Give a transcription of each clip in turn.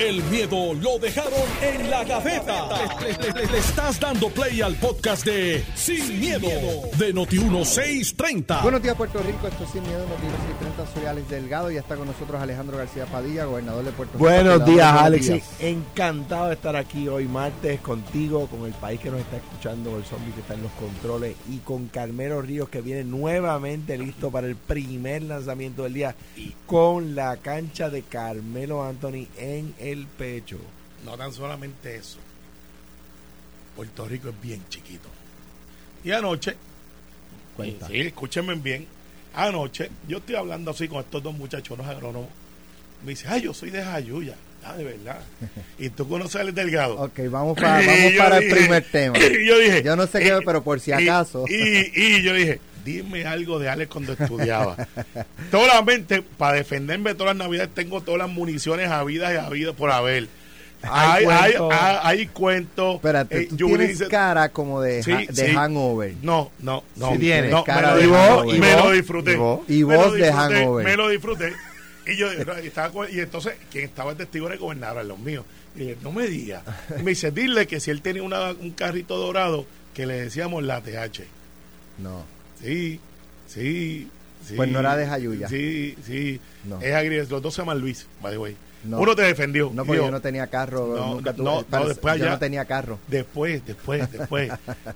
El miedo lo dejaron en la gaveta. Le, le- le- le estás dando play al podcast de Sin, miedo, de Noti1630. Buenos días, Puerto Rico. Esto es Sin Miedo, Noticias 30. Soy Alex Delgado y ya está con nosotros Alejandro García Padilla, gobernador de Puerto Rico. Buenos días, Alex. días. Encantado de estar aquí hoy martes contigo, con el país que nos está escuchando, el zombie que está en los controles y con Carmelo Ríos que viene nuevamente listo para el primer lanzamiento del día con la cancha de Carmelo Anthony en el pecho. No tan solamente eso. Puerto Rico es bien chiquito. Y anoche, Cuenta. sí, escúchenme bien. Anoche, yo estoy hablando así con estos dos muchachos, unos agrónomos. Me dice, ay, yo soy de Jayuya. Ah, de verdad. y tú conoces a Alex Delgado. Ok, vamos, para, vamos para el primer tema. yo dije, Yo no sé qué, eh, pero por si y- acaso. Y, y yo dije, dime algo de Alex cuando estudiaba. Solamente para defenderme todas las navidades tengo todas las municiones habidas y habidas por haber. Hay Hay, hay, cuentos. hay, hay cuentos. Espérate, eh, tú tienes dice- cara como de, Sí, de sí. hangover. No, no, no. Sí tienes no, cara me de hangover. y me ¿Y lo disfruté. ¿Y vos? Y vos de disfruté, hangover. Me lo disfruté. Y yo estaba con- y entonces quien estaba el testigo era el gobernador, los míos. Y dije, no me diga. Y me dice, dile que si él tenía una- un carrito dorado que le decíamos la TH. No. Sí, sí, sí. Pues no era de Jayuya. Sí, sí. No. Es agri, los dos se llaman Luis, by the way. No. Uno te defendió. No, porque yo no tenía carro. No, nunca no, tuve- no, parece- después yo allá- no tenía carro. Después, después, después.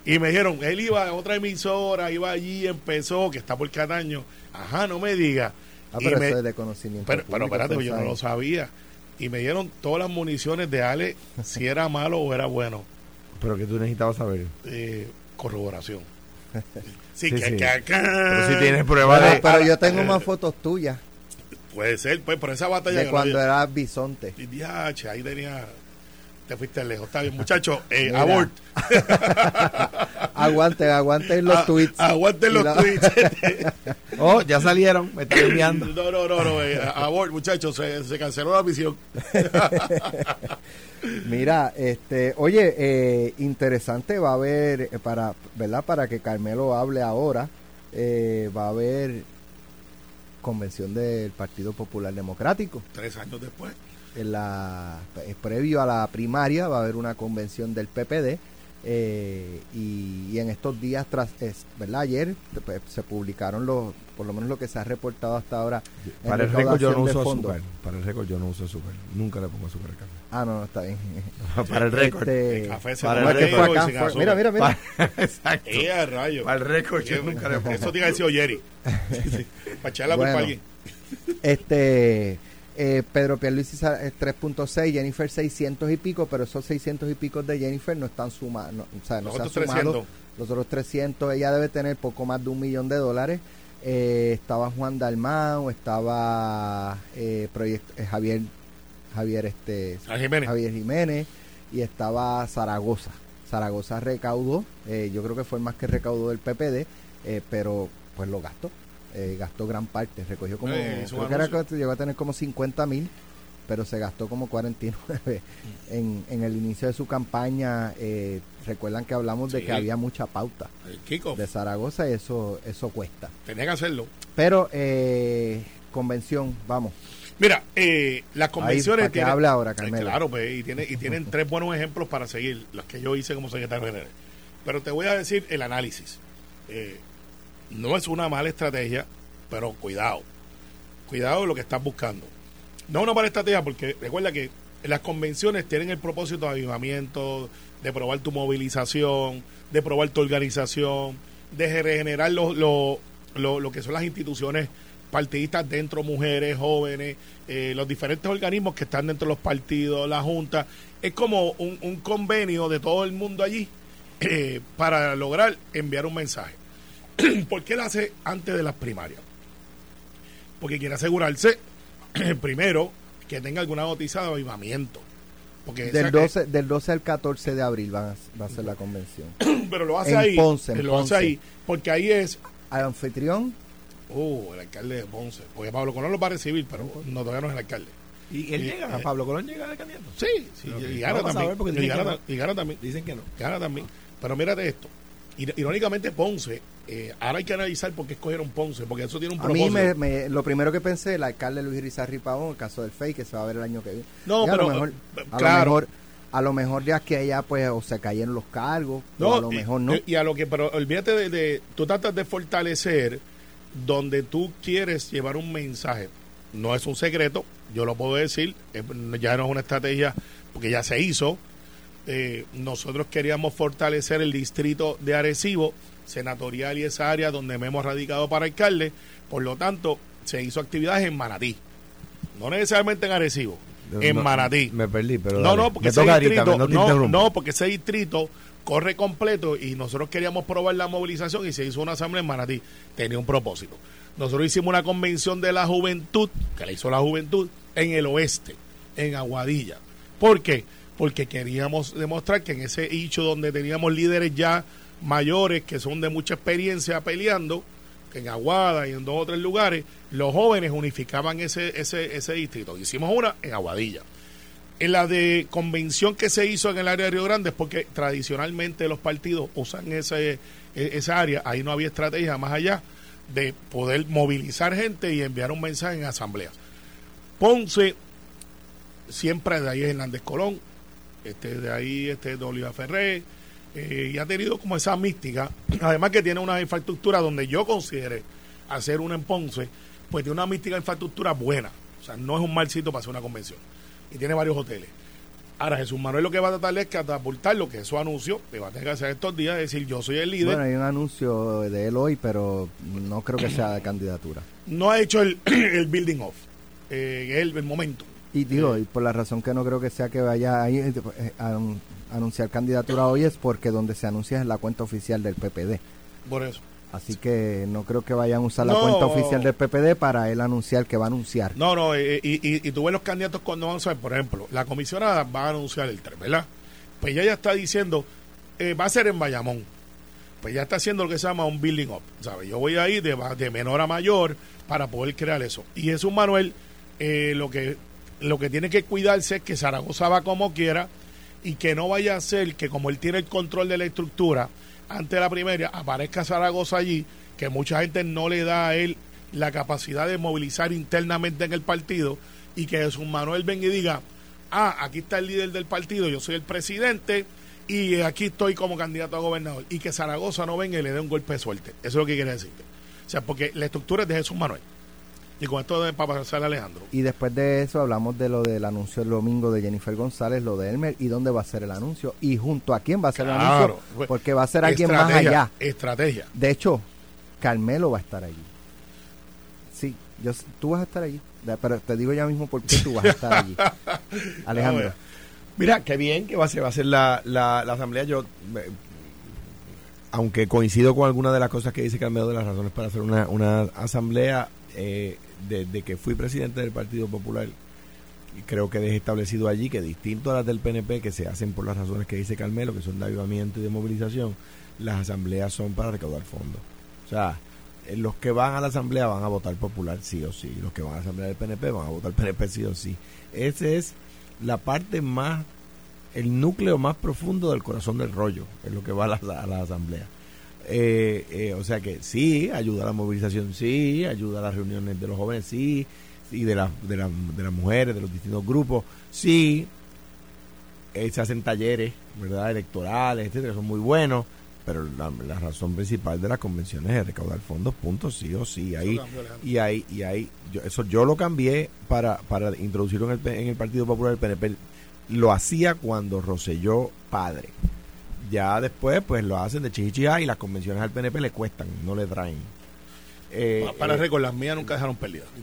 y me dijeron, él iba a otra emisora, iba allí, empezó, que está por Cataño. Ajá, no me diga. Ah, Y pero me- eso es de conocimiento. pero, pero público, espérate, tú yo no lo sabía. Y me dieron todas las municiones de Ale, si era malo o era bueno. Pero que tú necesitabas saber. Eh, corroboración. Sí, Sí, que, sí. que acá. Pero si tienes pruebas Pero, de... pero yo tengo más fotos tuyas Puede ser, pues, por esa batalla de cuando no- eras bisonte. Y dije, "Ah, che, ahí tenía. Te fuiste lejos. Está bien, muchachos. Eh, abort. Aguante, aguante los Ah, tweets. Aguanten los tweets. Oh, ya salieron, me están enviando. No, no, no, no. eh, abort, muchachos. Se, se canceló la misión. Mira, este, oye, eh, interesante va a haber eh, para, ¿verdad? Para que Carmelo hable ahora, va a haber convención del Partido Popular Democrático. Tres años después. En la, eh, previo a la primaria va a haber una convención del PPD eh, y, y en estos días tras, es, ¿verdad? Ayer pues, se publicaron los, por lo menos lo que se ha reportado hasta ahora. Para el récord yo no uso azúcar. Para el récord yo no uso azúcar. Nunca le pongo azúcar al café. Ah, no, no, está bien. Para el récord. Este, El café se para el ¿cómo es que acá? sin azúcar. mira, mira, mira. Exacto. Eh, a rayo. Para el récord yo nunca le pongo. Eso a decir Oyeri. Sí, sí. Para echarle la culpa a alguien. Este, eh, Pedro Pierluisi sa- es 3.6, Jennifer 600 y pico, pero esos 600 y pico de Jennifer no están sumados, no, o sea, no Los se han otros sumado 300. los otros 300, ella debe tener poco más de un millón de dólares. Eh, estaba Juan Dalmau, estaba eh, eh, Javier, Javier este, Jiménez. Javier Jiménez y estaba Zaragoza. Zaragoza recaudó, eh, yo creo que fue el más que recaudó del PPD, eh, pero pues lo gastó, eh, gastó gran parte, recogió como, Eh, creo que era, llegó a tener como 50 mil, pero se gastó como 49 en, en el inicio de su campaña. eh, recuerdan que hablamos de que había mucha pauta El Kiko. de Zaragoza y eso, eso cuesta. Tenía que hacerlo. Pero eh, convención, vamos. Mira, eh, las Ahí, convenciones tienen- hable ahora, Eh. Claro, pues, y, tiene, y tienen tres buenos ejemplos para seguir, las que yo hice como secretario general. Pero te voy a decir el análisis. Eh, no es una mala estrategia, pero cuidado. Cuidado de lo que estás buscando. No es una mala estrategia porque recuerda que las convenciones tienen el propósito de avivamiento, de probar tu movilización, de probar tu organización, de regenerar lo, lo, lo- que son las instituciones partidistas dentro, mujeres, jóvenes, eh, los diferentes organismos que están dentro de los partidos, la Junta. Es como un, un convenio de todo el mundo allí eh, para lograr enviar un mensaje. ¿Por qué lo hace antes de las primarias? Porque quiere asegurarse, primero, que tenga alguna noticia de avivamiento. Porque Del esa- 12, del 12 al 14 de abril a- va a ser la convención. pero lo hace en ahí. Ponce, en lo Ponce. hace ahí. Porque ahí es Al anfitrión, Oh, el alcalde de Ponce. Porque Pablo Colón lo va a recibir, pero no, todavía no es el alcalde. ¿Y él Y- llega? eh, ¿Pablo Colón llega de candidato? Sí, sí, y No gana a también. Y dicen gana, que y gana también. Dicen que no. Gana también. Pero mírate esto. Ir- Irónicamente, Ponce Eh, ahora hay que analizar por qué escogieron Ponce, porque eso tiene un A mí propósito. me, me- lo primero que pensé, el alcalde Luis Rizarri Pavón, el caso del FEI, que se va a ver el año que viene. No, Y a pero, lo mejor, eh, a claro. lo mejor, a lo mejor ya que allá pues o se cayeron los cargos, o a lo mejor no. Y, a lo que, pero olvídate de, de- tú tratas de fortalecer donde tú quieres llevar un mensaje. No es un secreto, yo lo puedo decir, ya no es una estrategia porque ya se hizo. Eh, nosotros queríamos fortalecer el distrito de Arecibo, senatorial y esa área donde me hemos radicado para alcalde. Por lo tanto, se hizo actividades en Manatí. No necesariamente en Arecibo, en No, Manatí. Me perdí, pero. No, dale. no, porque Me ese toca distrito, ahorita, no te no, interrumpo. no, porque ese distrito corre completo y nosotros queríamos probar la movilización y se hizo una asamblea en Manatí. Tenía un propósito. Nosotros hicimos una convención de la juventud, que la hizo la juventud, en el oeste, en Aguadilla. ¿Por qué? Porque queríamos demostrar que en ese hecho donde teníamos líderes ya mayores que son de mucha experiencia peleando, en Aguada y en dos o tres lugares, los jóvenes unificaban ese, ese, ese distrito. Hicimos una en Aguadilla. En la de convención que se hizo en el área de Río Grande es porque tradicionalmente los partidos usan ese, e- esa área, ahí no había estrategia más allá de poder movilizar gente y enviar un mensaje en asamblea. Ponce, siempre de ahí es Hernández Colón, este de ahí este de Oliva Ferré, eh, y ha tenido como esa mística, además que tiene una infraestructura donde yo consideré hacer una en Ponce, pues tiene una mística infraestructura buena, o sea, no es un mal sitio para hacer una convención, y tiene varios hoteles. Ahora Jesús Manuel lo que va a tratar es catapultar lo que es su anuncio, que va a tener que hacer estos días, es decir, yo soy el líder, Bueno, hay un anuncio de él hoy, pero no creo que sea de candidatura. no ha hecho el, el building off, eh, el, el momento. Y digo, y por la razón que no creo que sea que vaya ahí eh, eh, a un- anunciar candidatura hoy es porque donde se anuncia es la cuenta oficial del PPD. Por eso. Así que no creo que vayan a usar la cuenta oficial del PPD para él anunciar que va a anunciar. No, no, eh, y, y, y tú ves los candidatos cuando van a saber, por ejemplo, la comisionada va a anunciar el tren, ¿verdad? Pues ella ya está diciendo, eh, va a ser en Bayamón. Pues ya está haciendo lo que se llama un building up, ¿sabes? Yo voy a ir de, de menor a mayor para poder crear eso. Y Jesús Manuel, eh, lo que lo que tiene que cuidarse es que Zaragoza va como quiera y que no vaya a ser que como él tiene el control de la estructura ante la primaria, aparezca Zaragoza allí, que mucha gente no le da a él la capacidad de movilizar internamente en el partido y que Jesús Manuel venga y diga, ah, aquí está el líder del partido, yo soy el presidente y aquí estoy como candidato a gobernador y que Zaragoza no venga y le dé un golpe de suerte. Eso es lo que quiere decirte. O sea, porque la estructura es de Jesús Manuel. Y con esto de para pasar a Alejandro. Y después de eso hablamos de lo del anuncio el domingo de Jennifer González, lo de Elmer y dónde va a ser el anuncio y junto a quién va a ser el anuncio, porque va a ser alguien más allá. Estrategia. De hecho, Carmelo va a estar allí. Sí, yo, tú vas a estar allí, pero te digo ya mismo por qué tú vas a estar allí. Alejandro. Mira, qué bien que va a ser, va a ser la, la, la asamblea. Yo, eh, aunque coincido con algunas de las cosas que dice Carmelo de las razones para hacer una, una asamblea, eh, desde que fui presidente del Partido Popular, creo que dejé establecido allí que distinto a las del PNP, que se hacen por las razones que dice Carmelo, que son de avivamiento y de movilización, las asambleas son para recaudar fondos. O sea, eh, los que van a la asamblea van a votar popular sí o sí, los que van a la asamblea del PNP van a votar PNP sí o sí. Ese es la parte más, el núcleo más profundo del corazón del rollo, es lo que va a a la asamblea. Eh, eh, o sea que sí, ayuda a la movilización, sí, ayuda a las reuniones de los jóvenes, sí, y de, la, de, la- de las mujeres, de los distintos grupos, sí, eh, se hacen talleres, ¿verdad? Electorales, etcétera, que son muy buenos, pero la, la razón principal de las convenciones es recaudar fondos, punto, sí o sí. Ahí, y ahí, y ahí, yo, eso yo lo cambié para, para introducirlo en el, en el Partido Popular del PNP. Lo hacía cuando Roselló padre. Ya después, pues lo hacen de chichichá y las convenciones al PNP le cuestan, no le traen. Eh, Pa- para eh, récord, las mías nunca dejaron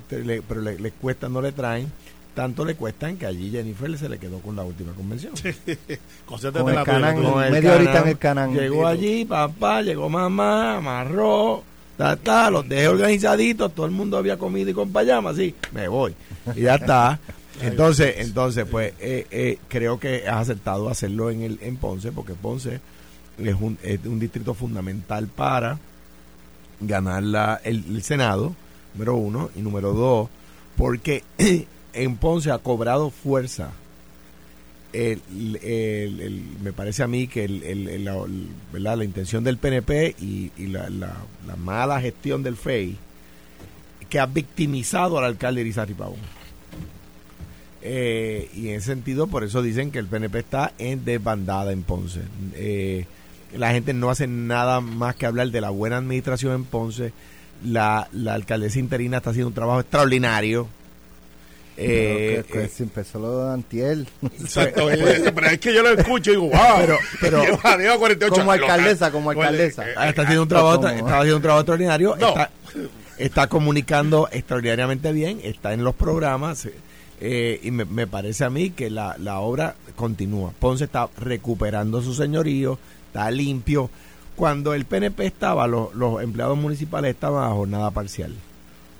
te- le- pero le, le cuestan, no le traen. Tanto le cuestan que allí Jennifer se le quedó con la última convención. Concéntrate Con en el la tuya, canal, tuya. con el- media horita en el canal. Llegó allí, papá, llegó mamá, amarró, ta, ta, los dejé organizaditos, todo el mundo había comido y con payama, sí, me voy. Y ya está. Entonces, entonces pues eh, eh, creo que has aceptado hacerlo en el en Ponce, porque Ponce es un, distrito fundamental para ganar la, el, Senado, número uno, y número dos, porque en Ponce ha cobrado fuerza el- el- me parece a mí que la, la intención del PNP y, la- la mala gestión del FEI que ha victimizado al alcalde Irizarry Pavón. Eh, y en ese sentido, por eso dicen que el PNP está en desbandada en Ponce. Eh, la gente no hace nada más que hablar de la buena administración en Ponce. La, la alcaldesa interina está haciendo un trabajo extraordinario. Eh, Pero que- que eh, se empezó lo de Antiel. Exacto, pero es que yo lo escucho y digo, wow, Pero- pero- lleva, lleva 48 como alcaldesa, como alcaldesa. eh, Ah, está haciendo un trabajo, está haciendo un trabajo extraordinario. No. Está, está comunicando extraordinariamente bien, está en los programas. Eh, y me, me parece a mí que la, la obra continúa. Ponce está recuperando su señorío, está limpio. Cuando el PNP estaba, los, los empleados municipales estaban a jornada parcial.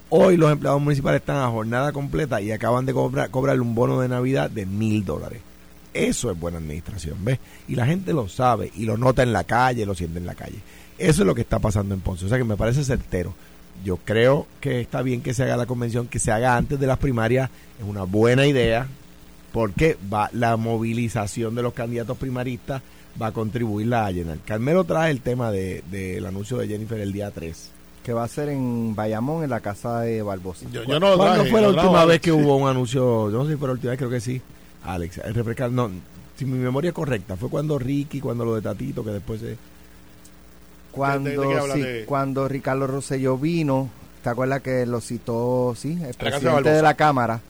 Hoy los empleados municipales están a jornada completa y acaban de cobrar, cobrar un bono de Navidad de mil dólares. Eso es buena administración, ¿ves? Y la gente lo sabe y lo nota en la calle, lo siente en la calle. Eso es lo que está pasando en Ponce. O sea que me parece certero. Yo creo que está bien que se haga la convención, que se haga antes de las primarias. Es una buena idea porque va la movilización de los candidatos primaristas va a contribuirla a llenar. Carmelo trae el tema de- del anuncio de Jennifer el día 3. que va a ser en Bayamón, en la casa de Barbosa. Yo, yo no lo ¿Cuándo traje, fue la última vez que hubo un anuncio? Yo no sé si fue la última vez, creo que sí. Alex, el refrescar, no, si mi memoria es correcta, fue cuando Ricky, cuando lo de Tatito, que después se... Cuando, sí, De- cuando Ricardo Rosselló vino, ¿te acuerdas que lo citó, sí, el presidente de, la Cámara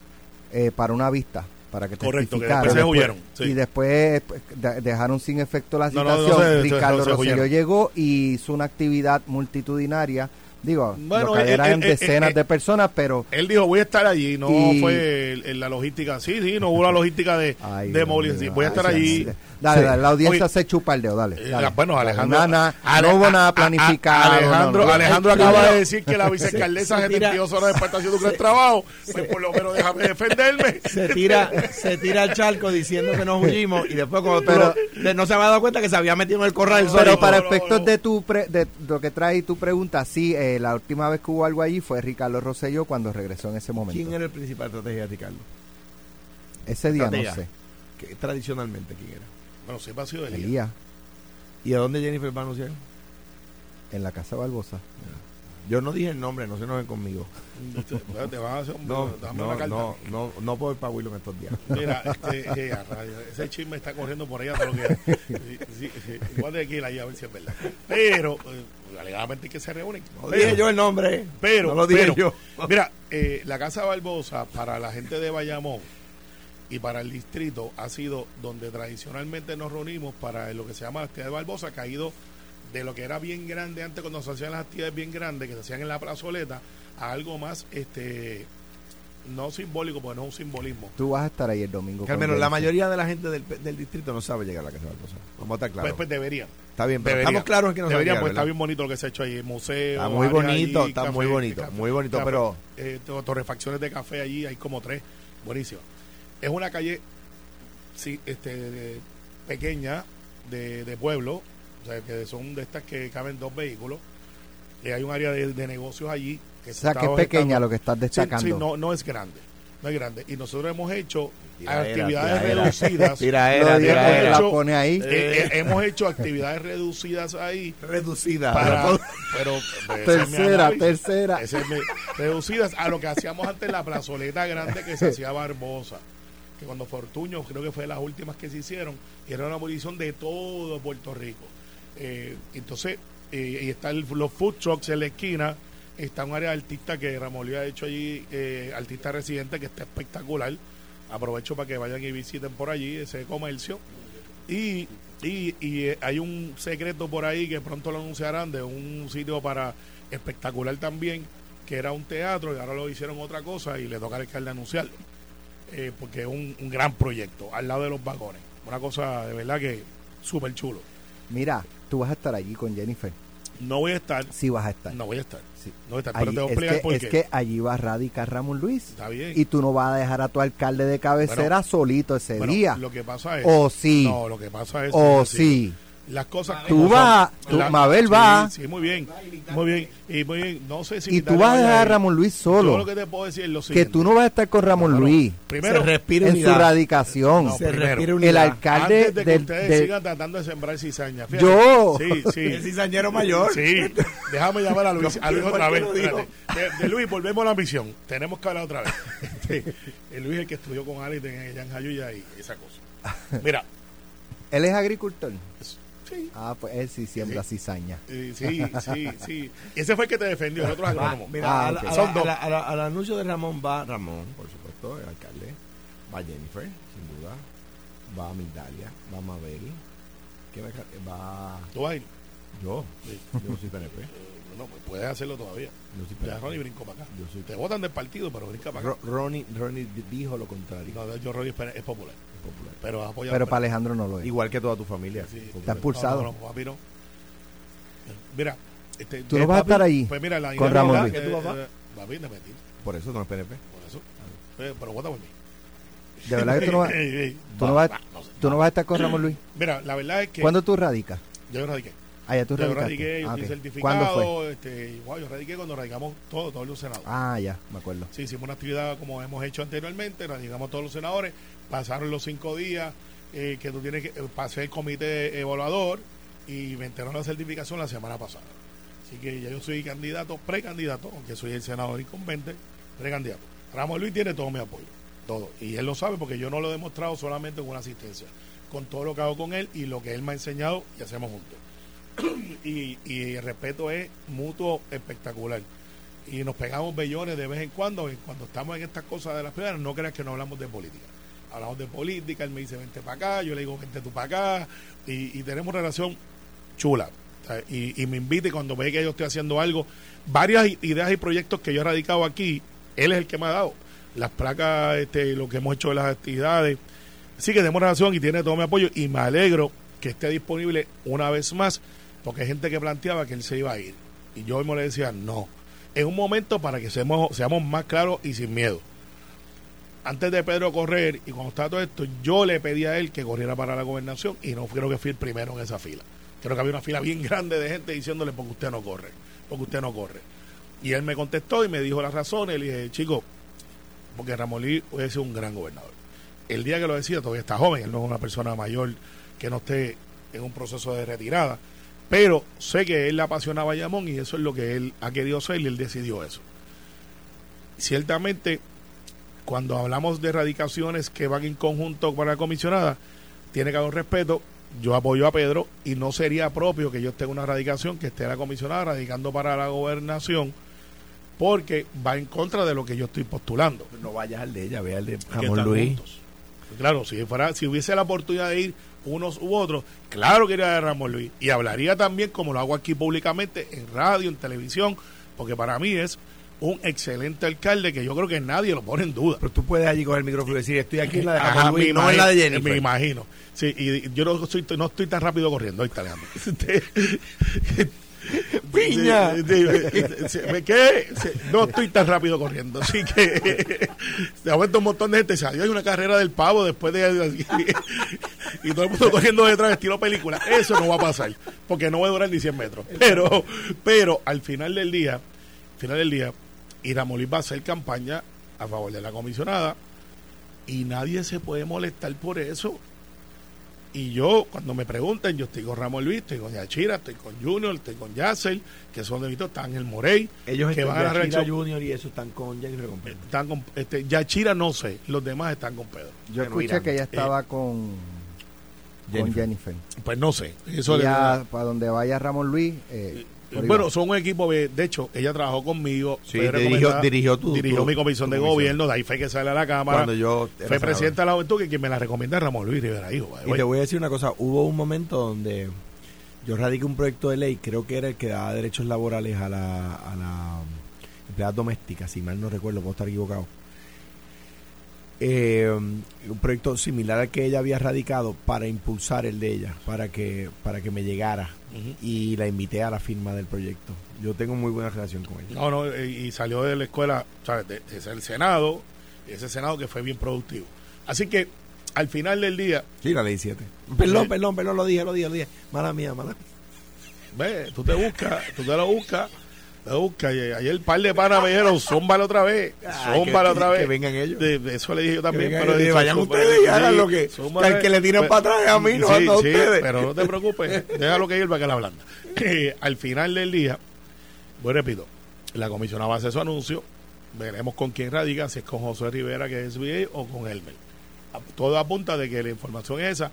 eh, para una vista? Para que Correcto, que testificara. después se huyeron, sí. Y después de- dejaron sin efecto la No, no, no citación. se- Ricardo se Rosselló llegó y hizo una actividad multitudinaria. Digo, Bueno, lo que eh, eran eh, decenas eh, de personas, pero Él dijo, voy a estar allí, no Y- fue el- el- la logística. Sí, sí, no hubo la logística de, Ay, de movilización. Voy a estar allí. Dale, Sí. dale, la audiencia Oye, se chupa el dedo, dale. Eh, dale. bueno, Alejandro. No, nada- Ale- no hubo nada a- a- planificado. Alejandro, no, no. Alejandro acaba primero- de decir que la vicealcaldesa se se tira- 72 horas después está haciendo un gran trabajo. Pues por lo menos déjame defenderme. Se tira, se tira al charco diciendo que nos huyimos y después cuando tú Pero- no se había dado cuenta que se había metido en el corral Pero para no, no, efectos no. de tu pre- de lo que trae tu pregunta, sí, eh, la última vez que hubo algo allí fue Ricardo Rosselló cuando regresó en ese momento. ¿Quién era el principal estrategia de Ricardo? Ese día no sé. Que, tradicionalmente, ¿quién era? Bueno, sí, ha sido Elías. Elías, ¿Y a dónde Jennifer va a anunciar? en la casa de Barbosa. Yo no dije el nombre, no se enojen conmigo. Te- Te van a hacer un No, no, una carta. no, no, no puedo ir para Willow en estos días. Mira, este, eh, ese chisme está corriendo por allá todo lo que sí, sí, sí. Voy a tener que ir ahí a ver si es verdad. Pero, eh, alegadamente que se reúnen. No Pero- dije yo el nombre, Pero, no lo dije pero, yo. Mira, eh, la Casa Barbosa para la gente de Bayamón y para el distrito ha sido donde tradicionalmente nos reunimos para lo que se llama la actividad de Barbosa, que ha ido de lo que era bien grande antes cuando se hacían las actividades bien grandes que se hacían en la plazoleta a algo más este no simbólico, porque no es un simbolismo. Tú vas a estar ahí el domingo. con Carmelo, la mayoría de la gente del, del distrito no sabe llegar a la casa de Barbosa. Vamos a estar claros. Pues, pues deberían. está bien, pero deberían. estamos claros en que no sabe deberían, llegar, pues está bien bonito lo que se ha hecho ahí, el museo. Está muy bonito, está café, muy bonito, café, muy bonito, café, pero- eh, to- torrefacciones de café allí, hay como tres, buenísimo. Es una calle sí, este, de- pequeña de, de pueblo, o sea, que son de estas que caben dos vehículos. Y hay un área de, de negocios allí. Que O se sea, que es pequeña lo que estás destacando. sí, no, no es grande. No es grande. Y nosotros hemos hecho Tiraera, actividades tiraera. reducidas. Tiraera, porque tiraera. la hecho- pone ahí. Eh, eh, hemos hecho actividades reducidas ahí reducida. para, Pero- es tercera, tercera. Ese es mi- reducidas a lo que hacíamos antes en la plazoleta grande que se hacía Barbosa que cuando Fortuño creo que fue de las últimas que se hicieron y era una movilización de todo Puerto Rico Eh, entonces eh, y están los food trucks en la esquina está un área de artista que Ramón ha hecho allí eh, artista residente que está espectacular aprovecho para que vayan y visiten por allí ese comercio y, y, y, eh, hay un secreto por ahí que pronto lo anunciarán de un sitio para espectacular también, que era un teatro y ahora lo hicieron otra cosa y le toca al alcalde anunciarlo. Eh, porque es un, un gran proyecto al lado de los vagones. Una cosa de verdad que súper chulo. Mira, tú vas a estar allí con Jennifer. No voy a estar, Sí vas a estar. no voy a estar, Sí. no voy a estar, pero Allí- te voy a es, que, es que allí va a radicar Ramón Luis. Está bien. Y tú no vas a dejar a tu alcalde de cabecera Bueno, solito ese Bueno, día. Lo que pasa es. O sí. No, lo que pasa es. O sí. Las cosas Tú vas, Mabel sí, va. Sí, muy bien. Muy bien. Y muy bien. No sé si y tú vas a dejar a. Ramón Luis Yo solo. lo que te puedo decir es lo Que siguiente. tú no vas a estar con Ramón Luis Primero, se respira en su radicación. No, se primero, respira el alcalde antes de que del, ustedes del- sigan tratando de sembrar cizaña. fíjate. Yo. Sí, sí. El cizañero mayor. Sí, déjame llamar a Luis, a Luis ¿Quién otra vez. que. De, de Luis, volvemos a la misión. Tenemos que hablar otra vez. Este, el Luis es el que estudió con Alex en Jayuya y esa cosa. Mira, él es agricultor. Sí, Ah, pues él sí siembra Sí. cizaña. eh, sí, sí, sí. Y ese fue el que te defendió, el otro Va, agrónomo. mira, Ah, al, ok. al- Son al- dos. al- al anuncio de Ramón va Ramón, por supuesto, el alcalde. Va Jennifer, sin duda. Va Migdalia, va Mabel. ¿Quién va? Va ¿Tú vas a ir? yo. Sí. Yo no soy PNP. No, pues puedes hacerlo todavía. Yo soy Ya. Ronnie brincó para acá. Yo soy Te votan del partido, pero brinca para Ro- acá. Ronnie, Ronnie dijo lo contrario. No, yo Ronnie es, es popular, es popular. pero apoya Pero para Alejandro no lo es. Igual que toda tu familia. Sí. Está pulsado. No, no, no, papi, no. Mira, este, ¿Tú eh, no vas a estar ahí Pues mira, la con idea Ramón Luis? que ¿Qué tú vas a- eh, Papi, independiente, Por eso no es PNP. por eso. Eh, pero vota por mí. De verdad que tú no, vas, Ey, ey, tú no vas- va, no sé, tú no va. vas a estar con Ramón Luis. Mira, la verdad es que ¿Cuándo tú radicas? yo radiqué. Ah, ya tú Yo radicaste. radiqué, yo Ah, certificado. ¿Cuándo fue? Este, igual, yo radiqué cuando radicamos todos, todos los senadores. Ah, ya, me acuerdo. Sí, hicimos una actividad como hemos hecho anteriormente, radicamos todos los senadores, pasaron los cinco días eh, que tú tienes que, eh, pasé el comité evaluador y me enteraron la certificación la semana pasada. Así que ya yo soy candidato, precandidato, aunque soy el senador incumbente, precandidato. Ramón Luis tiene todo mi apoyo, todo. Y él lo sabe porque yo no lo he demostrado solamente con una asistencia, con todo lo que hago con él y lo que él me ha enseñado y hacemos juntos. y, y el respeto es mutuo espectacular. Y nos pegamos bellones de vez en cuando cuando estamos en estas cosas de las primeras no creas que no hablamos de política. Hablamos de política, él me dice vente para acá, yo le digo vente tú para acá y, tenemos relación chula y, me invita y cuando ve que yo estoy haciendo algo varias ideas y proyectos que yo he radicado aquí él es el que me ha dado. Las placas, este, lo que hemos hecho de las actividades. Sí que tenemos relación y tiene todo mi apoyo y me alegro que esté disponible una vez más porque hay gente que planteaba que él se iba a ir y yo mismo le decía no en un momento para que seamos, seamos más claros y sin miedo antes de Pedro correr y cuando estaba todo esto, yo le pedí a él que corriera para la gobernación y no creo que fui el primero en esa fila. Creo que había una fila bien grande de gente diciéndole porque usted no corre, porque usted no corre. Y él me contestó y me dijo las razones. Le dije, chico, porque puede ser un gran gobernador. El día que lo decía todavía está joven, él no es una persona mayor que no esté en un proceso de retirada, pero sé que él le apasionaba a Bayamón y eso es lo que él ha querido ser y él decidió eso. Ciertamente, cuando hablamos de erradicaciones que van en conjunto con la comisionada, tiene que haber un respeto. Yo apoyo a Pedro y no sería propio que yo esté en una erradicación, que esté la comisionada radicando para la gobernación, porque va en contra de lo que yo estoy postulando. No vayas al de ella, ve al de Ramón Luis. juntos. Claro, si fuera, si hubiese la oportunidad de ir unos u otros, claro que iría de Ramón Luis. Y hablaría también, como lo hago aquí públicamente, en radio, en televisión, porque para mí es un excelente alcalde que yo creo que nadie lo pone en duda. Pero tú puedes allí coger el micrófono y decir, estoy aquí en la de Ajá, Ramón Luis, no en la de Jennifer. Me imagino. Sí, y yo no, soy, no estoy tan rápido corriendo. Ahí está, Alejandro. ¡Piña! ¿Qué? No estoy tan rápido corriendo. Así que ha vuelto un montón de gente. Se hay una carrera del pavo después de. Y todo el mundo corriendo detrás, estilo película. Eso no va a pasar. Porque no va a durar ni 100 metros. Pero, pero al final del día, al final del día, Iramolí va a hacer campaña a favor de la comisionada y nadie se puede molestar por eso. Y yo, cuando me preguntan, yo estoy con Ramón Luis, estoy con Yachira, estoy con Junior, estoy con Yacel, que son de mi están en el Morey, Ellos que están van a la Yachira reacción. Junior y eso están con Jennifer con Pedro. Están con, este, Yachira no sé, los demás están con Pedro. Yo escuché Irán. que ella estaba con, con Jennifer. Jennifer. Pues no sé. Eso ya para donde vaya Ramón Luis. eh, ahí bueno, son un equipo, de de hecho, ella trabajó conmigo. Sí, dirigió- tu- dirigió tu- mi comisión tu de comisión. gobierno, de ahí fue que sale a la Cámara. Cuando yo fue senador. presidente de la juventud, que quien me la recomienda es Ramón Luis Rivera, hijo. Y te voy a decir una cosa, hubo un momento donde yo radiqué un proyecto de ley, creo que era el que daba derechos laborales a la, a la empleada doméstica, si mal no recuerdo, puedo estar equivocado. Eh, un proyecto similar al que ella había radicado para impulsar el de ella, para que, para que me llegara Y la invité a la firma del proyecto. Yo tengo muy buena relación con ella. No, no, eh, y salió de la escuela, ¿sabes? De, de ser el Senado, ese Senado que fue bien productivo. Así que al final del día, Sí, la ley 7. Perdón, perdón, perdón, lo dije, lo dije, lo dije. Mala mía, mala mía. ve, tú te buscas, tú te lo buscas, Y ayer el par de panas me dijeron, zómbala otra vez, zómbala otra vez. que vengan ellos. De- de eso le dije yo también. Pero ellos, vayan ustedes y hagan sí, lo que- que al que le tiran para atrás a mí, no sí, a ustedes. pero no te preocupes, déjalo que hierva que la blanda. Eh, al final del día, pues repito, la comisionada hace su anuncio, veremos con quién radica, si es con José Rivera, que es SBA, o con Elmer. Todo apunta de que la información es esa.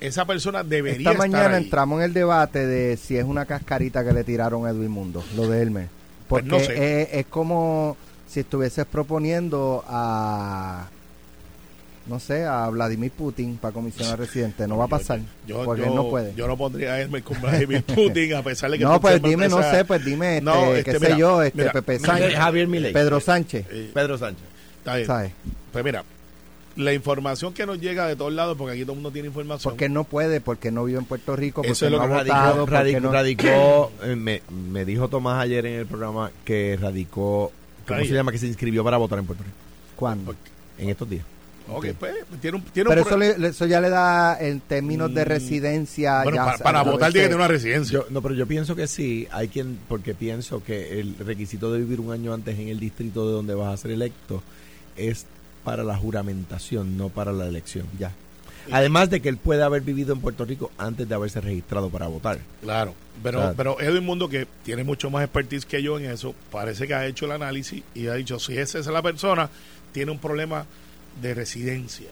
Esa persona debería Esta mañana estar ahí. entramos en el debate de si es una cascarita que le tiraron a Edwin Mundo, lo de Elmer. Pues Porque no sé. es, es como si estuvieses proponiendo a, no sé, a Vladimir Putin para comisionar residente. No va a pasar, Yo, porque yo- él no puede. Yo no pondría a Elmer con Vladimir Putin, a pesar de que no, pues siempre dime, no empiezas- sé, pues dime, este, No, este, qué sé yo, este mira, Pepe Sánchez, Javier Milei. Pedro Sánchez, Eh, Pedro Sánchez. está bien. ¿sabes? Pues mira, la información que nos llega de todos lados, porque aquí todo el mundo tiene información. Porque no puede, porque no vive en Puerto Rico, porque Eso es no lo que radicó, radicó, no- radicó, eh, me, me dijo Tomás ayer en el programa que radicó, ¿cómo Ahí. se llama? Que se inscribió para votar en Puerto Rico ¿Cuándo? en estos días. Ok, pues, tiene un, tiene un Pero eso, le- eso ya le da en términos de Mm, residencia. bueno, ya para, votar veces- tiene que tener una residencia. Yo, no, pero yo pienso que sí, hay quien, porque pienso que el requisito de vivir un año antes en el distrito de donde vas a ser electo es para la juramentación, no para la elección. Ya. Además de que él puede haber vivido en Puerto Rico antes de haberse registrado para votar. Claro, pero, Claro. pero Edwin Mundo, que tiene mucho más expertise que yo en eso, parece que ha hecho el análisis y ha dicho, si esa es la persona, tiene un problema de residencia.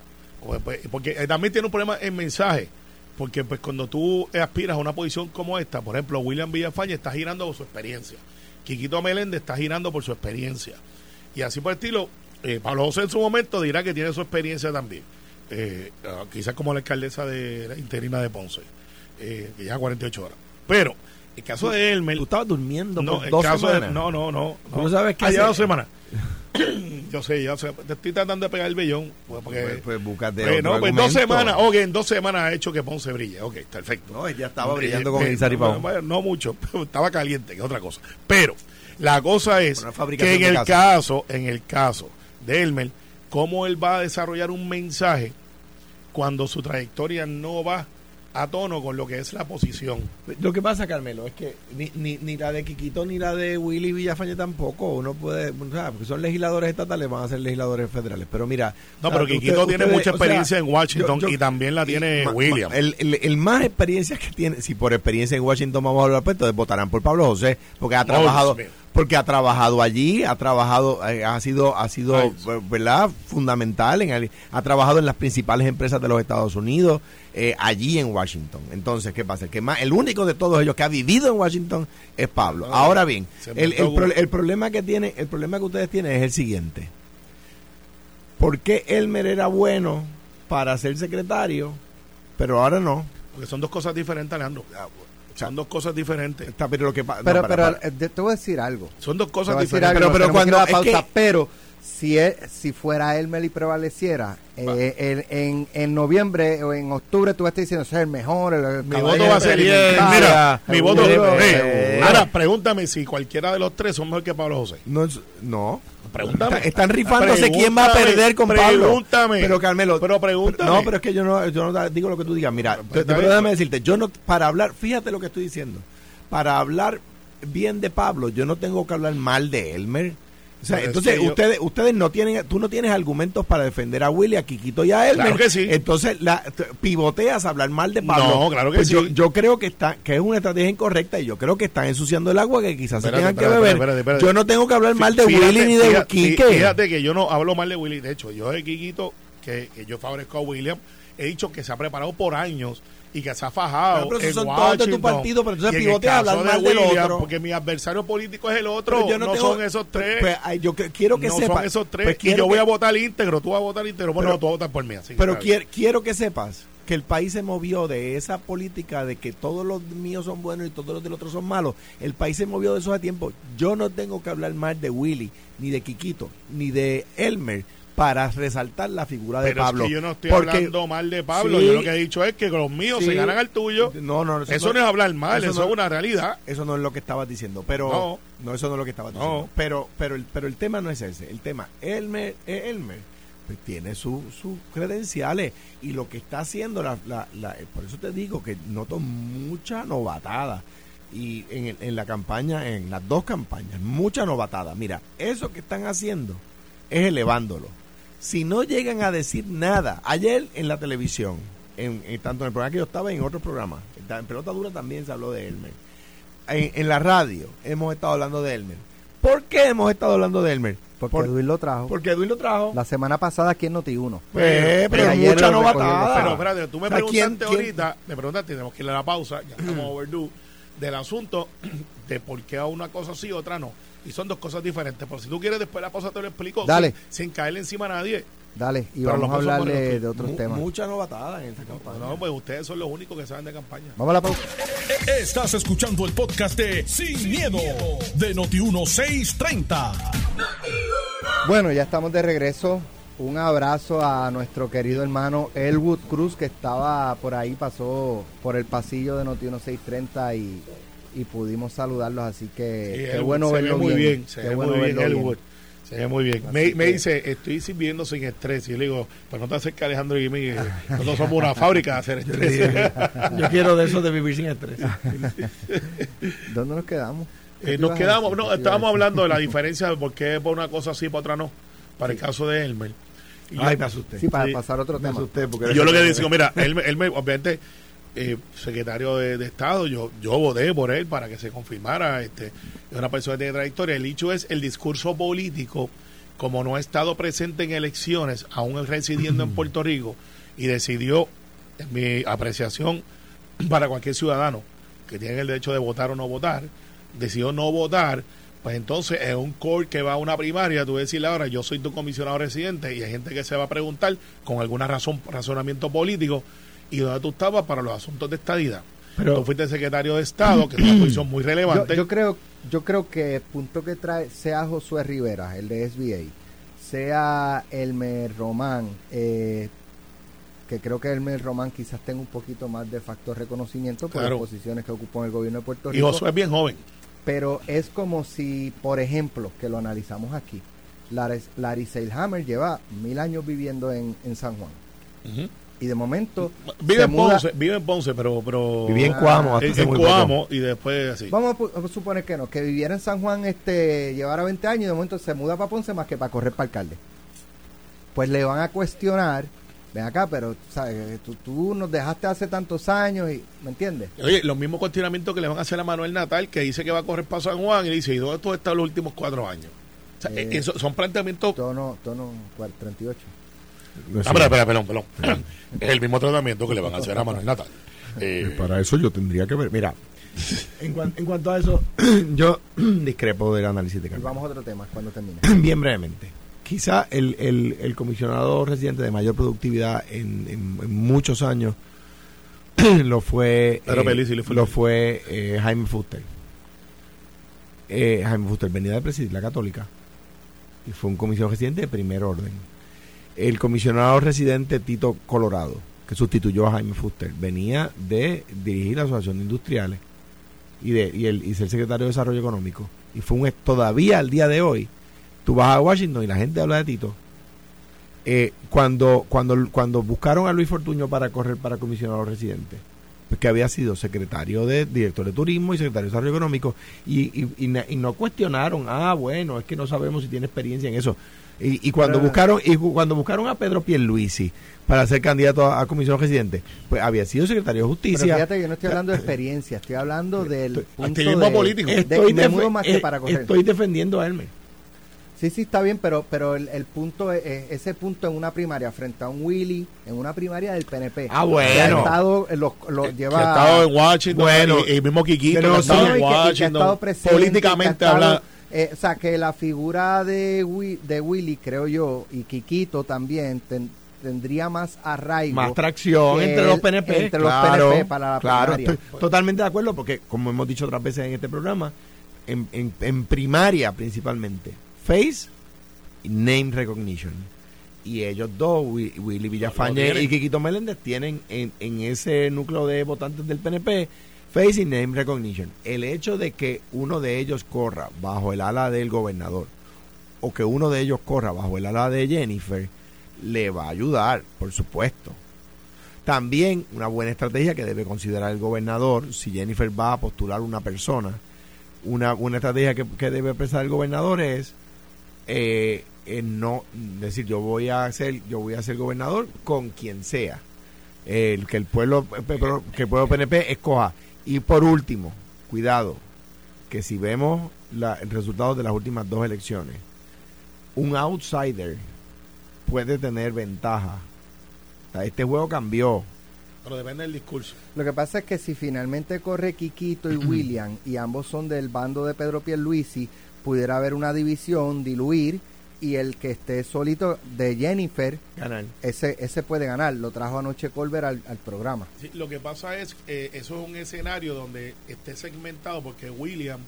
Pues, Porque eh, también tiene un problema en mensaje. Porque pues cuando tú aspiras a una posición como esta, por ejemplo, William Villafañe está girando por su experiencia. Quiquito Meléndez está girando por su experiencia. Y así por el estilo, eh, Pablo José en su momento dirá que tiene su experiencia también. Eh, ah, quizás como la alcaldesa de la interina de Ponce, eh, que lleva 48 horas. Pero el caso de Elmer, Tú estabas durmiendo no, por el dos caso de- semanas. no, no, no, ¿Tú no. no sabes qué Ah, lleva hacer? dos semanas. yo sé, yo sé. Te estoy tratando de pegar el vellón. pues, Porque, Pues, pues búscate pues, no, pues, en dos semanas, ok, en dos semanas ha hecho que Ponce brille. Ok, perfecto. No, ya estaba Eh, brillando con eh, y no, no mucho, pero estaba caliente, que es otra cosa. Pero la cosa es que en el caso, en el caso de Elmer, cómo él va a desarrollar un mensaje cuando su trayectoria no va a tono con lo que es la posición. Lo que pasa, Carmelo, es que ni, ni, ni la de Quiquito ni la de Willy Villafañe tampoco. Uno puede, o sea, porque son legisladores estatales, van a ser legisladores federales. Pero mira. No, o sea, pero Quiquito tiene ustedes- mucha o sea, experiencia en Washington yo- yo- y también la tiene ma- William. ma- El, el- el más experiencia que tiene, si por experiencia en Washington vamos a hablar, pues entonces votarán por Pablo José, porque ha trabajado. Porque ha trabajado allí, ha trabajado, eh, ha sido, ha sido, Ay, eh, verdad, fundamental, en el- ha trabajado en las principales empresas de los Estados Unidos, eh, allí en Washington. Entonces, ¿qué pasa? El que más, el único de todos ellos que ha vivido en Washington es Pablo. Ahora bien, el, pro- el problema que tiene, el problema que ustedes tienen es el siguiente. ¿Por qué Elmer era bueno para ser secretario, pero ahora no? Porque son dos cosas diferentes, Alejandro. Son dos cosas diferentes. Está, pero lo que pa- no, Pero, para, pero para. eh, te voy a decir algo. Son dos cosas diferentes. algo, pero cuando- la es pausa, que- pero si él- si fuera Elmer y prevaleciera, eh, el- en, en noviembre o en octubre tú estás diciendo, es el mejor, el, el Mi voto va a ser bien. experimentado". Mira, mi voto. Eh, seguro. ahora, pregúntame si cualquiera de los tres son mejor que Pablo José. No, es- no. Pregúntame. Está- están rifándose quién va a perder con Pablo. Pregúntame. Pero Carmelo, Pero pregúntame. No, pero es que yo no, yo no digo lo que tú digas. Mira, Pero, déjame decirte, yo no para hablar, fíjate lo que estoy diciendo. Para hablar bien de Pablo, yo no tengo que hablar mal de Elmer. O sea, Pero es entonces yo- ustedes ustedes no tienen tú no tienes argumentos para defender a Willy, a Quiquito y a Elmer. Claro que sí. Entonces la, pivoteas a hablar mal de Pablo. No, claro que Pues yo, sí. yo creo que está que es una estrategia incorrecta y yo creo que están ensuciando el agua que quizás Espérate, se tengan que beber. espérate. Yo no tengo que hablar mal de Fíjate, Willy ni de fíjate, Quique. Fíjate que yo no hablo mal de Willy. De hecho, yo de Quiquito, que, que yo favorezco a William, he dicho que se ha preparado por años y que se ha fajado. Pero, pero en son todos de tu partido, pero entonces pivotea a hablar de mal del William, otro. Porque mi adversario político es el otro. Pero yo no tengo- son esos tres. Pues, yo que- quiero que no sepas. son esos tres. pues y yo voy que- a votar íntegro. Tú vas a votar íntegro. Bueno, tú vas a votar por mí. Así Pero quiero, quiero que sepas que el país se movió de esa política de que todos los míos son buenos y todos los del otro son malos. El país se movió de eso hace tiempo. Yo no tengo que hablar mal de Willy, ni de Quiquito, ni de Elmer para resaltar la figura de Pero Pablo. es que yo no estoy Porque- hablando mal de Pablo. Sí. yo lo que he dicho es que los míos Sí. se ganan al tuyo. No, no, Eso, no, es hablar mal, eso, no- es una realidad. Eso no es lo que estabas diciendo, pero No. no, eso no es lo que estabas diciendo. Pero pero el pero el tema no es ese, el tema Elmer Elmer pues tiene sus credenciales y lo que está haciendo, la, la, la- por eso te digo que noto mucha novatada y en, en la campaña, en las dos campañas, mucha novatada. Mira, eso que están haciendo es elevándolo. Si no llegan a decir nada, ayer en la televisión, en, en- tanto en el programa que yo estaba y en otros programas, en Pelota Dura también se habló de Elmer. En, en la radio hemos estado hablando de Elmer. ¿Por qué hemos estado hablando de Elmer? Porque Por- Edwin lo trajo. porque Edwin lo trajo. La semana pasada aquí en Noti1. Pues, pero Y ayer mucha novatada. Pero espérate, tú me O sea, ¿quién- preguntaste quién- ahorita, me preguntaste, tenemos que ir a la pausa, ya estamos overdue, del asunto de por qué a una cosa sí, otra no. Y son dos cosas diferentes. Por si tú quieres, después de la pausa te lo explico. Dale. Sin, sin caerle encima a nadie. Dale, y Pero vamos a hablar de, otros temas. Mucha novatada en esta campaña. No, pues ustedes son los únicos que saben de campaña. Vamos a la pausa. Estás escuchando el podcast de Sin, miedo, de Noti1630. Bueno, ya estamos de regreso. Un abrazo a nuestro querido hermano Elwood Cruz, que estaba por ahí, pasó por el pasillo de Noti 1630 y, y pudimos saludarlos. Así que Sí, qué Elwood, bueno se verlo ve muy bien. bien. Se qué ve bueno muy bien, Elwood. Se ve muy bien. Me, dice, estoy viviendo sin estrés. Y yo le digo, pues no te acerques a Alejandro y mí. eh, Nosotros somos una fábrica de hacer estrés. Yo quiero de eso de vivir sin estrés. ¿Dónde nos quedamos? ¿Qué Eh, nos quedamos, no, ¿Qué te iba a estábamos hablando de la diferencia de por qué por una cosa sí, por otra no. Para el caso de Elmer. Y yo- Ay, me asusté. Sí, para Sí. pasar otro me tema. asusté porque Y yo lo que digo, mira, él me- obviamente, eh, secretario de, de Estado, yo, yo voté por él para que se confirmara. Este, es una persona tiene trayectoria. El hecho es el discurso político, como no ha estado presente en elecciones, aún residiendo en Puerto Rico, y decidió, en mi apreciación, para cualquier ciudadano que tiene el derecho de votar o no votar, decidió no votar. Pues entonces es un core que va a una primaria, tú decirle ahora, yo soy tu comisionado residente y hay gente que se va a preguntar con alguna razón, razonamiento político y dónde tú estabas para los asuntos de estadidad. Pero- tú fuiste secretario de Estado, que es una posición muy relevante. yo creo yo creo que el punto que trae, sea Josué Rivera, el de SBA, sea Elmer Román, eh, que creo que Elmer Román quizás tenga un poquito más de factor reconocimiento por Claro. las posiciones que ocupó en el gobierno de Puerto y Rico. Josué es bien joven. Pero es como si, por ejemplo, que lo analizamos aquí, Larry, Larry Seilhammer lleva mil años viviendo en, en San Juan. Y de momento Vive se en muda- Ponce, vive en Ponce, pero... pero Viví en Cuamo hasta en. Coamo y después así. Vamos a suponer que no, que viviera en San Juan, este, llevara 20 años y de momento se muda para Ponce más que para correr para alcalde. Pues le van a cuestionar, ven acá, pero ¿sabes? tú, tú nos dejaste hace tantos años y, ¿me entiendes? Oye, los mismos cuestionamientos que le van a hacer a Manuel Natal, que dice que va a correr para San Juan, y dice, ¿y dónde tú has estado los últimos cuatro años? O sea, Eh, eso- son planteamientos... Tono, tono cual- 38. Ah, espera, espera, perdón, perdón. es el mismo tratamiento que le van a hacer a Manuel Natal. Eh, Para eso yo tendría que ver. Mira, en, cuan- en cuanto a eso, yo discrepo del análisis de Carlos. vamos a otro tema cuando termine. Bien brevemente. Quizá el, el, el comisionado residente de mayor productividad en, en- en muchos años lo fue, eh, le fue lo fue eh, Jaime Fuster. Eh, Jaime Fuster venía de presidir la Católica y fue un comisionado residente de primer orden. El comisionado residente Tito Colorado, que sustituyó a Jaime Fuster, venía de dirigir la Asociación de Industriales y de y, el, y ser secretario de Desarrollo Económico. Y fue un todavía al día de hoy, tú vas a Washington y la gente habla de Tito. Eh, cuando, cuando, cuando buscaron a Luis Fortuño para correr para comisionado residente, pues que había sido secretario de director de turismo y secretario de desarrollo económico, y, y, y no cuestionaron, ah, bueno, es que no sabemos si tiene experiencia en eso. Y, y cuando Pero- buscaron y cu- cuando buscaron a Pedro Pierluisi para ser candidato a, a comisionado residente, pues había sido secretario de Pero justicia. fíjate, yo no estoy hablando de experiencia, estoy hablando del punto activismo de, político. de- Estoy, me defe- mudo más que eh, para correr. estoy defendiendo a Hermes. Sí, sí, está bien, pero pero el, el punto es, es ese punto en una primaria frente a un Willy, en una primaria del PNP. Ah, bueno. Que ha estado, eh, los, los que lleva... ha estado en Washington, Bueno, y, y mismo Quiquito, que no que ha estado en y que- y que ha Washington, estado presente, políticamente que ha estado- habla... eh, o sea, que la figura de, de Willy, creo yo, y Quiquito también, ten- tendría más arraigo. más tracción entre los PNP. entre los PNP para la claro, primaria. estoy totalmente de acuerdo porque, como hemos dicho otras veces en este programa, en, en, en primaria principalmente, face y name recognition. Y ellos dos, Wi- Willy Villafañe y Quiquito Meléndez, tienen en, en ese núcleo de votantes del PNP face name recognition. El hecho de que uno de ellos corra bajo el ala del gobernador o que uno de ellos corra bajo el ala de Jennifer le va a ayudar, por supuesto. También una buena estrategia que debe considerar el gobernador, si Jennifer va a postular una persona, una, una estrategia que, que debe pensar el gobernador es eh, no decir yo voy a ser yo voy a ser gobernador con quien sea el que el pueblo que el pueblo PNP escoja y por último cuidado que si vemos la, el resultado de las últimas dos elecciones un outsider puede tener ventaja. Este juego cambió. Pero depende del discurso. Lo que pasa es que si finalmente corre Quiquito y William y ambos son del bando de Pedro Pierluisi, pudiera haber una división, diluir y el que esté solito de Jennifer, ganar. Ese, ese puede ganar. Lo trajo anoche Colbert al, programa. lo que pasa es que eh, eso es un escenario donde esté segmentado porque William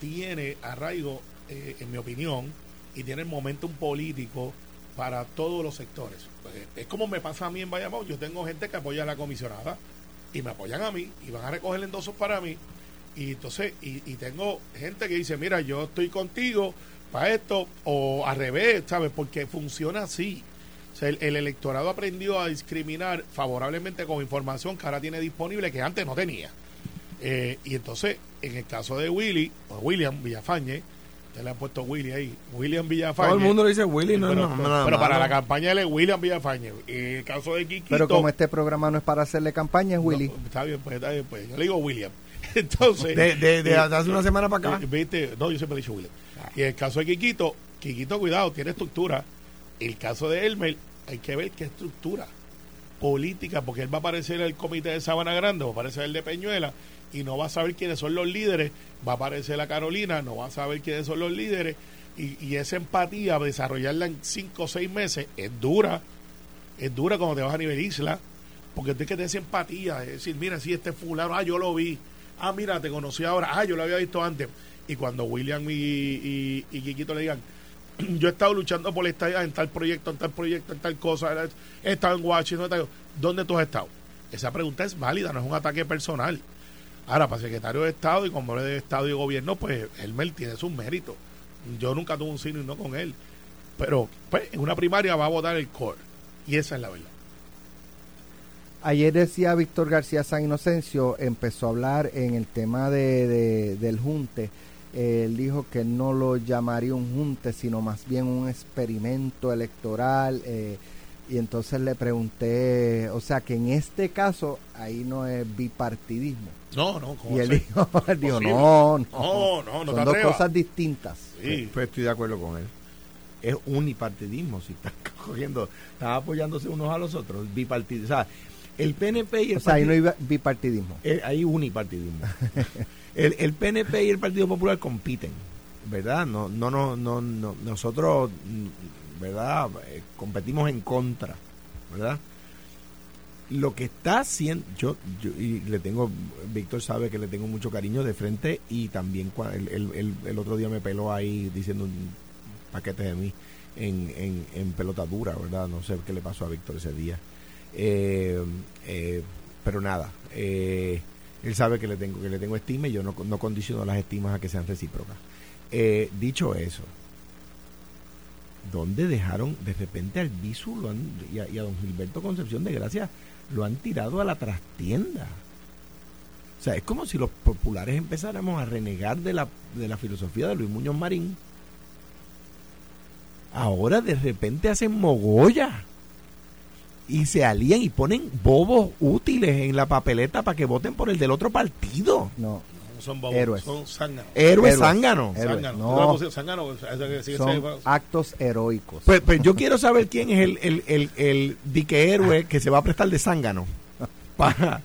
tiene arraigo, eh, en mi opinión, y tiene el momentum político para todos los sectores. Pues, es como me pasa a mí en Bayamón. Yo tengo gente que apoya a la comisionada y me apoyan a mí y van a recoger endosos para mí. Y entonces, y, tengo gente que dice, mira, yo estoy contigo para esto, o al revés, ¿sabes? Porque funciona así. O sea, el, electorado aprendió a discriminar favorablemente con información que ahora tiene disponible que antes no tenía. Eh, y entonces, en el caso de Willy, o William Villafañe, le han puesto Willy ahí. William Villafañe. Todo el mundo le dice Willy, no, pero, no, pero para la campaña él es William Villafañe. Y en el caso de Kikito. Pero como este programa no es para hacerle campaña, es Willy. está bien, pues está bien, pues. Yo le digo William. Entonces. De, de, hace una semana para acá. Eh, ¿Viste? No, yo siempre he dicho William. Y en el caso de Kikito, Kikito, cuidado, tiene estructura. El caso de Elmer, hay que ver qué estructura política, porque él va a aparecer en el comité de Sabana Grande, va a aparecer el de Peñuela, y no va a saber quiénes son los líderes, va a aparecer la Carolina, no va a saber quiénes son los líderes, y, esa empatía, desarrollarla en cinco o seis meses, es dura. Es dura cuando te vas a nivel isla, porque tienes que tener esa empatía, es decir, mira, si este fulano, ah, yo lo vi, ah, mira, te conocí ahora, ah, yo lo había visto antes. Y cuando William y, y, Kikito le digan, yo he estado luchando por esta en tal proyecto, en tal proyecto, en tal cosa, he estado en Washington, ¿dónde tú has estado? Esa pregunta es válida, no es un ataque personal. Ahora, para secretario de Estado y como de Estado y Gobierno, pues Elmer tiene sus méritos. Yo nunca tuve un sino y no con él. Pero pues, en una primaria va a votar el core. Y esa es la verdad. Ayer decía Víctor García San Inocencio, empezó a hablar en el tema de, del junte. Él dijo que no lo llamaría un junte, sino más bien un experimento electoral. Eh, y entonces le pregunté, o sea que en este caso ahí no es bipartidismo. No, no, Y él dijo, no, no, no, no, son dos cosas distintas. Sí. Pues estoy de acuerdo con él. Es unipartidismo, si están cogiendo, están apoyándose unos a los otros, bipartidismo. O sea, el PNP y el O sea, ahí no hay bipartidismo. Eh, hay unipartidismo. el, el PNP y el Partido Popular compiten, ¿verdad? No, no, no, no, no nosotros ¿verdad? Eh, competimos en contra, ¿verdad? Lo que está haciendo, yo, yo, y le tengo, Víctor sabe que le tengo mucho cariño de frente y también el, el, el, otro día me peló ahí diciendo un paquete de mí en, en, en pelota dura, ¿verdad? No sé qué le pasó a Víctor ese día. Eh, eh, pero nada, él sabe que le tengo que le tengo estima y yo no, no condiciono las estimas a que sean recíprocas. dicho eso, donde dejaron de repente al Bisu y, a, don Gilberto Concepción de Gracia lo han tirado a la trastienda. O sea, es como si los populares empezáramos a renegar de la, de la filosofía de Luis Muñoz Marín. Ahora de repente hacen mogolla y se alían y ponen bobos útiles en la papeleta para que voten por el del otro partido. No son héroes. son zánganos. Héroes zánganos. son actos heroicos. Pues, pues, yo quiero saber quién es el, el, el, el dique héroe que se va a prestar de zángano para,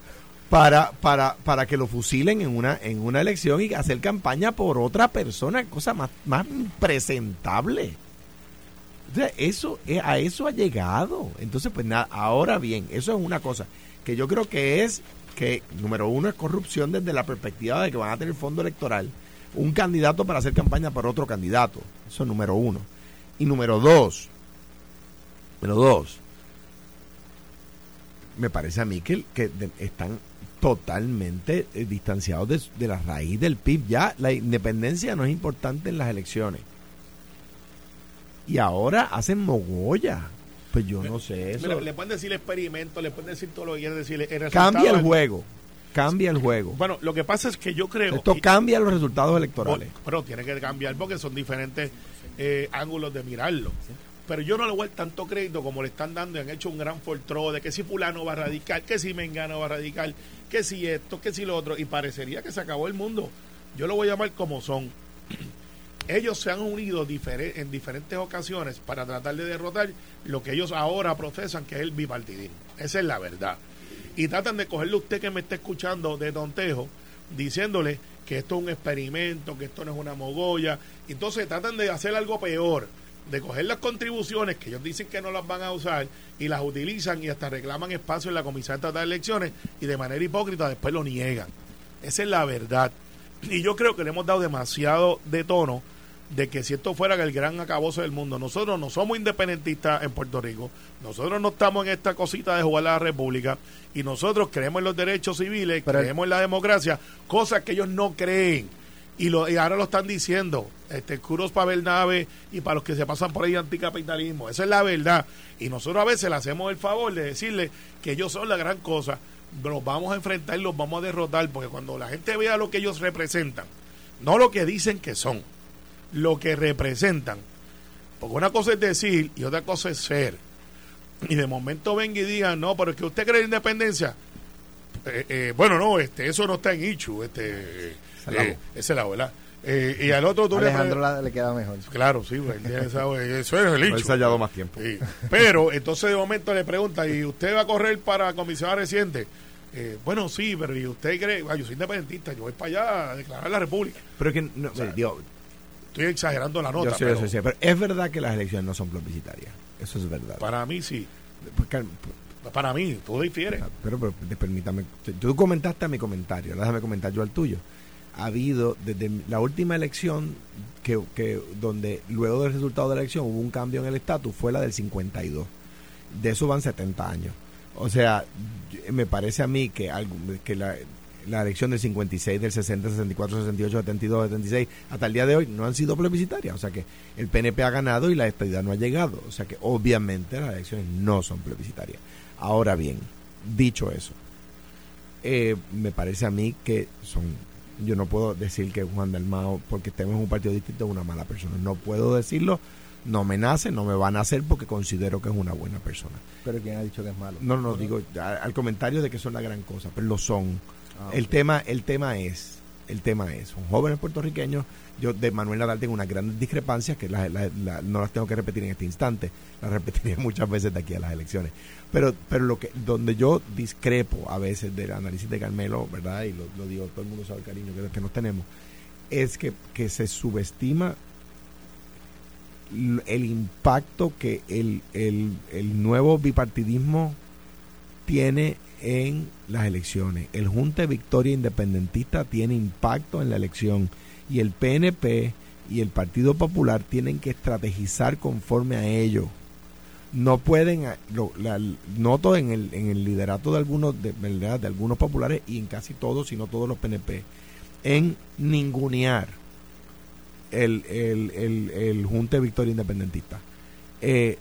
para, para, para que lo fusilen en una, en una elección y hacer campaña por otra persona, cosa más, más presentable. Eso, eh, a eso ha llegado. Entonces, pues nada, ahora bien, eso es una cosa que yo creo que es que, número uno, es corrupción desde la perspectiva de que van a tener fondo electoral un candidato para hacer campaña para otro candidato. Eso es número uno. Y número dos, número dos, me parece a mí que, que están totalmente eh, distanciados de, de, la raíz del PIB. Ya la independencia no es importante en las elecciones. Y ahora hacen mogolla Pues yo no sé eso. Mira, le pueden decir experimento, le pueden decir todo lo que quieran decirle. El Cambia el juego. Cambia el juego. Bueno, lo que pasa es que yo creo. Esto cambia los resultados electorales. Pero tiene que cambiar porque son diferentes eh, ángulos de mirarlo. Pero yo no le voy a dar tanto crédito como le están dando y han hecho un gran fortro de que si fulano va a radicar, que si Mengano va a radicar, que si esto, que si lo otro. Y parecería que se acabó el mundo. Yo lo voy a llamar como son. Ellos se han unido en diferentes ocasiones para tratar de derrotar lo que ellos ahora profesan que es el bipartidismo. Esa es la verdad. Y tratan de cogerle a usted que me está escuchando de tontejo, diciéndole que esto es un experimento, que esto no es una mogolla. Entonces tratan de hacer algo peor, de coger las contribuciones que ellos dicen que no las van a usar y las utilizan y hasta reclaman espacio en la Comisión Estatal de Elecciones y de manera hipócrita después lo niegan. Esa es la verdad. Y yo creo que le hemos dado demasiado de tono de que si esto fuera el gran acabose del mundo, nosotros no somos independentistas en Puerto Rico, nosotros no estamos en esta cosita de jugar a la República y nosotros creemos en los derechos civiles, Pero creemos en la democracia, cosas que ellos no creen. Y, lo, y ahora lo están diciendo, este curos para Bernabe y para los que se pasan por ahí anticapitalismo. Esa es la verdad. Y nosotros a veces le hacemos el favor de decirle que ellos son la gran cosa. Los vamos a enfrentar, los vamos a derrotar, porque cuando la gente vea lo que ellos representan, no lo que dicen que son, lo que representan. Porque una cosa es decir y otra cosa es ser. Y de momento venga y digan, no, pero es que usted cree en independencia. Eh, eh, bueno, no, este, eso no está en Ichu, este, la eh, ese lado, ¿verdad? Eh, y al otro tú le Alejandro le queda mejor. Claro, sí, ya sabe, eso es el Lo he Ichu. ensayado más tiempo. Sí. Pero entonces de momento le pregunta, ¿y usted va a correr para comisionado reciente? Eh, bueno, sí, pero ¿y usted cree? Ah, yo soy independentista, yo voy para allá a declarar la república. Pero es que, no, sea, digo, Estoy exagerando la nota, yo sé, pero yo sé, pero es verdad que las elecciones no son plebiscitarias. Eso es verdad. para mí sí. Porque- Para mí, tú difieres. pero, pero de- permítame, tú comentaste mi comentario, déjame comentar yo al tuyo. Ha habido desde la última elección que, que donde luego del resultado de la elección hubo un cambio en el estatus fue la del 52. De eso van 70 años. O sea, me parece a mí que que la, la elección del 56, del 60, 64, 68, 72, 76, hasta el día de hoy no han sido plebiscitarias. O sea que el PNP ha ganado y la estadidad no ha llegado. O sea que obviamente las elecciones no son plebiscitarias. Ahora bien, dicho eso, eh, me parece a mí que son. Yo no puedo decir que Juan Dalmao, porque estemos en un partido distinto, es una mala persona. No puedo decirlo, no me nace, no me va a nacer porque considero que es una buena persona. Pero ¿quién ha dicho que es malo? No, no, digo al comentario de que son la gran cosa, pero lo son. Ah, El tema, el tema es, el tema es, son jóvenes puertorriqueños. Yo de Manuel Nadal tengo unas grandes discrepancias que no las tengo que repetir en este instante, las repetiré muchas veces de aquí a las elecciones. Pero, pero lo que, donde yo discrepo a veces del análisis de Carmelo, ¿verdad? Y lo, lo digo, todo el mundo sabe el cariño que, que nos tenemos, es que, que se subestima el impacto que el, el, el nuevo bipartidismo tiene en las elecciones. El Junta de Victoria Independentista tiene impacto en la elección y el PNP y el Partido Popular tienen que estrategizar conforme a ello. No pueden, a- lo, la- noto en el, en el liderato de algunos, de, de algunos populares y en casi todos, si no todos los PNP, en ningunear el, el, el, el Junta de Victoria Independentista. Eh,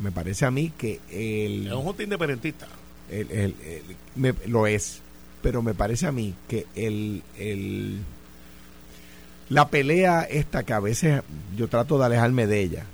me parece a mí que el, Es un junta independentista. El- el- el- me- lo es, pero me parece a mí que el, el la pelea esta que a veces yo trato de alejarme de ella,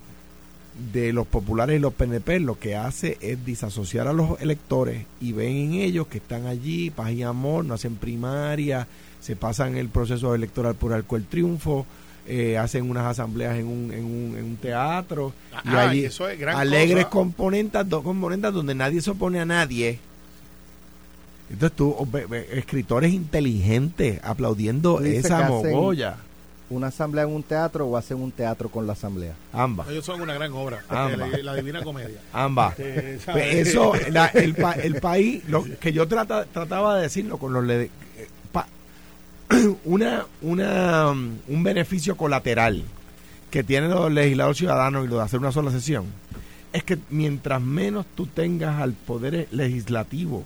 de los populares y los PNP, lo que hace es disasociar a los electores y ven en ellos que están allí, paz y amor, no hacen primaria, se pasan el proceso electoral por arco el triunfo, eh, hacen unas asambleas en un, en un, en un teatro y Ah, allí eso es gran alegres cosa. componentes, dos componentes donde nadie se opone a nadie. Entonces tú, o- ve- ve- escritores inteligentes aplaudiendo esa mogolla. ¿Una asamblea en un teatro o hacen un teatro con la asamblea? Ambas, Ellos son una gran obra. Ambas. La, la Divina Comedia. ambas. Este, Pues eso, la- el, pa- el país, lo que yo trata, trataba de decirlo con los una, una, um, un beneficio colateral que tienen los legisladores ciudadanos y lo de hacer una sola sesión es que mientras menos tú tengas al poder legislativo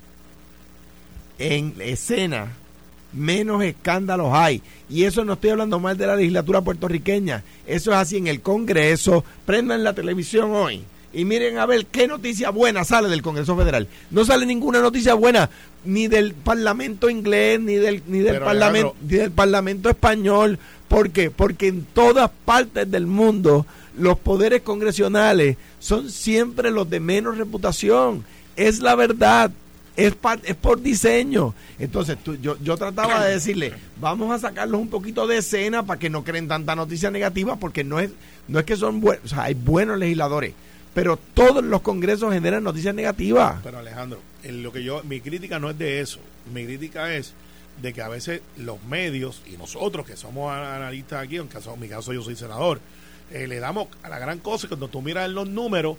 en escena, menos escándalos hay. Y eso no estoy hablando mal de la legislatura puertorriqueña. Eso es así en el Congreso. Prendan la televisión hoy y miren a ver qué noticia buena sale del Congreso Federal. No sale ninguna noticia buena ni del Parlamento inglés, ni del, ni del, Pero, parlamento, ni del Parlamento español. ¿Por qué? Porque en todas partes del mundo los poderes congresionales son siempre los de menos reputación. Es la verdad. Es, par- es por diseño. Entonces, tú- yo, yo trataba de decirle, vamos a sacarlos un poquito de escena para que no creen tanta noticia negativa, porque no es, no es que son buenos, o sea, hay buenos legisladores, pero todos los congresos generan noticias negativas. Pero Alejandro, lo que yo, mi crítica no es de eso. Mi crítica es de que a veces los medios y nosotros que somos analistas aquí, en, caso, mi caso yo soy senador, eh, le damos a la gran cosa cuando tú miras los números,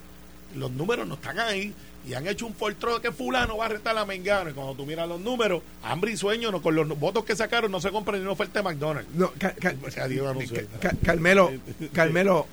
los números no están ahí y han hecho un foltro de que fulano va a retar a Mengano y cuando tú miras los números, hambre y sueño, no, con los votos que sacaron no se compra ni una oferta de McDonald's. No, O sea, Dios Carmelo, Carmelo,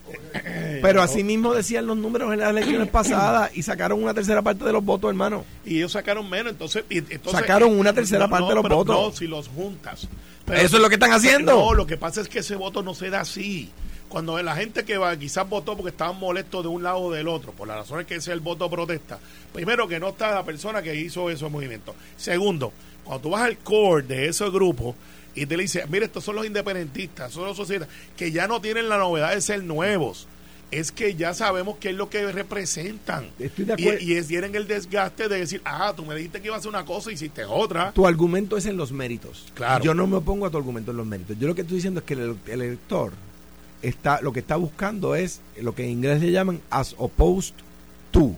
pero así mismo decían los números en las elecciones pasadas y sacaron una tercera parte de los votos, hermano. y ellos sacaron menos, entonces, y- entonces Sacaron una tercera no, parte no, de los pero votos. No, si los juntas. Eso es lo que están haciendo. No, lo que pasa es que ese voto no se da así. Cuando la gente que va, quizás votó porque estaban molestos de un lado o del otro, por las razones que ese es el voto protesta. Primero, que no está la persona que hizo esos movimientos. Segundo, cuando tú vas al core de ese grupo y te le dices, mire, estos son los independentistas, son los socialistas, que ya no tienen la novedad de ser nuevos. Es que ya sabemos qué es lo que representan. Estoy de Y- acuerdo. Y, es, tienen el desgaste de decir, ah, tú me dijiste que iba a hacer una cosa y hiciste otra. Tu argumento es en los méritos. Claro. Yo no me opongo a tu argumento en los méritos. Yo lo que estoy diciendo es que el, el elector está, lo que está buscando es lo que en inglés le llaman as opposed to.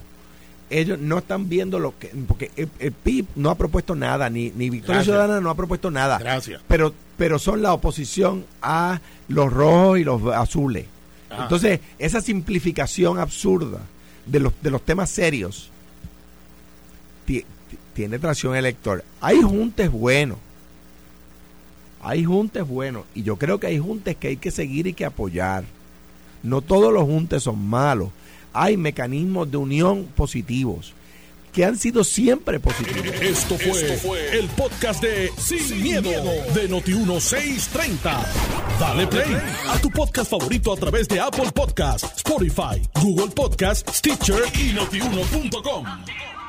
Ellos no están viendo lo que. Porque el, el PIB no ha propuesto nada, ni, ni Victoria Gracias. Ciudadana no ha propuesto nada. Gracias. Pero, pero son la oposición a los rojos y los azules. Ajá. Entonces, esa simplificación absurda de los, de los temas serios ti- ti- tiene tracción electoral. Hay juntes buenos. Hay juntes buenos. Y yo creo que hay juntes que hay que seguir y que apoyar. No todos los juntes son malos. Hay mecanismos de unión positivos que han sido siempre positivos. Esto fue, el podcast de Sin, miedo, de Noti1630. Dale play a tu podcast favorito a través de Apple Podcasts, Spotify, Google Podcasts, Stitcher y notiuno.com.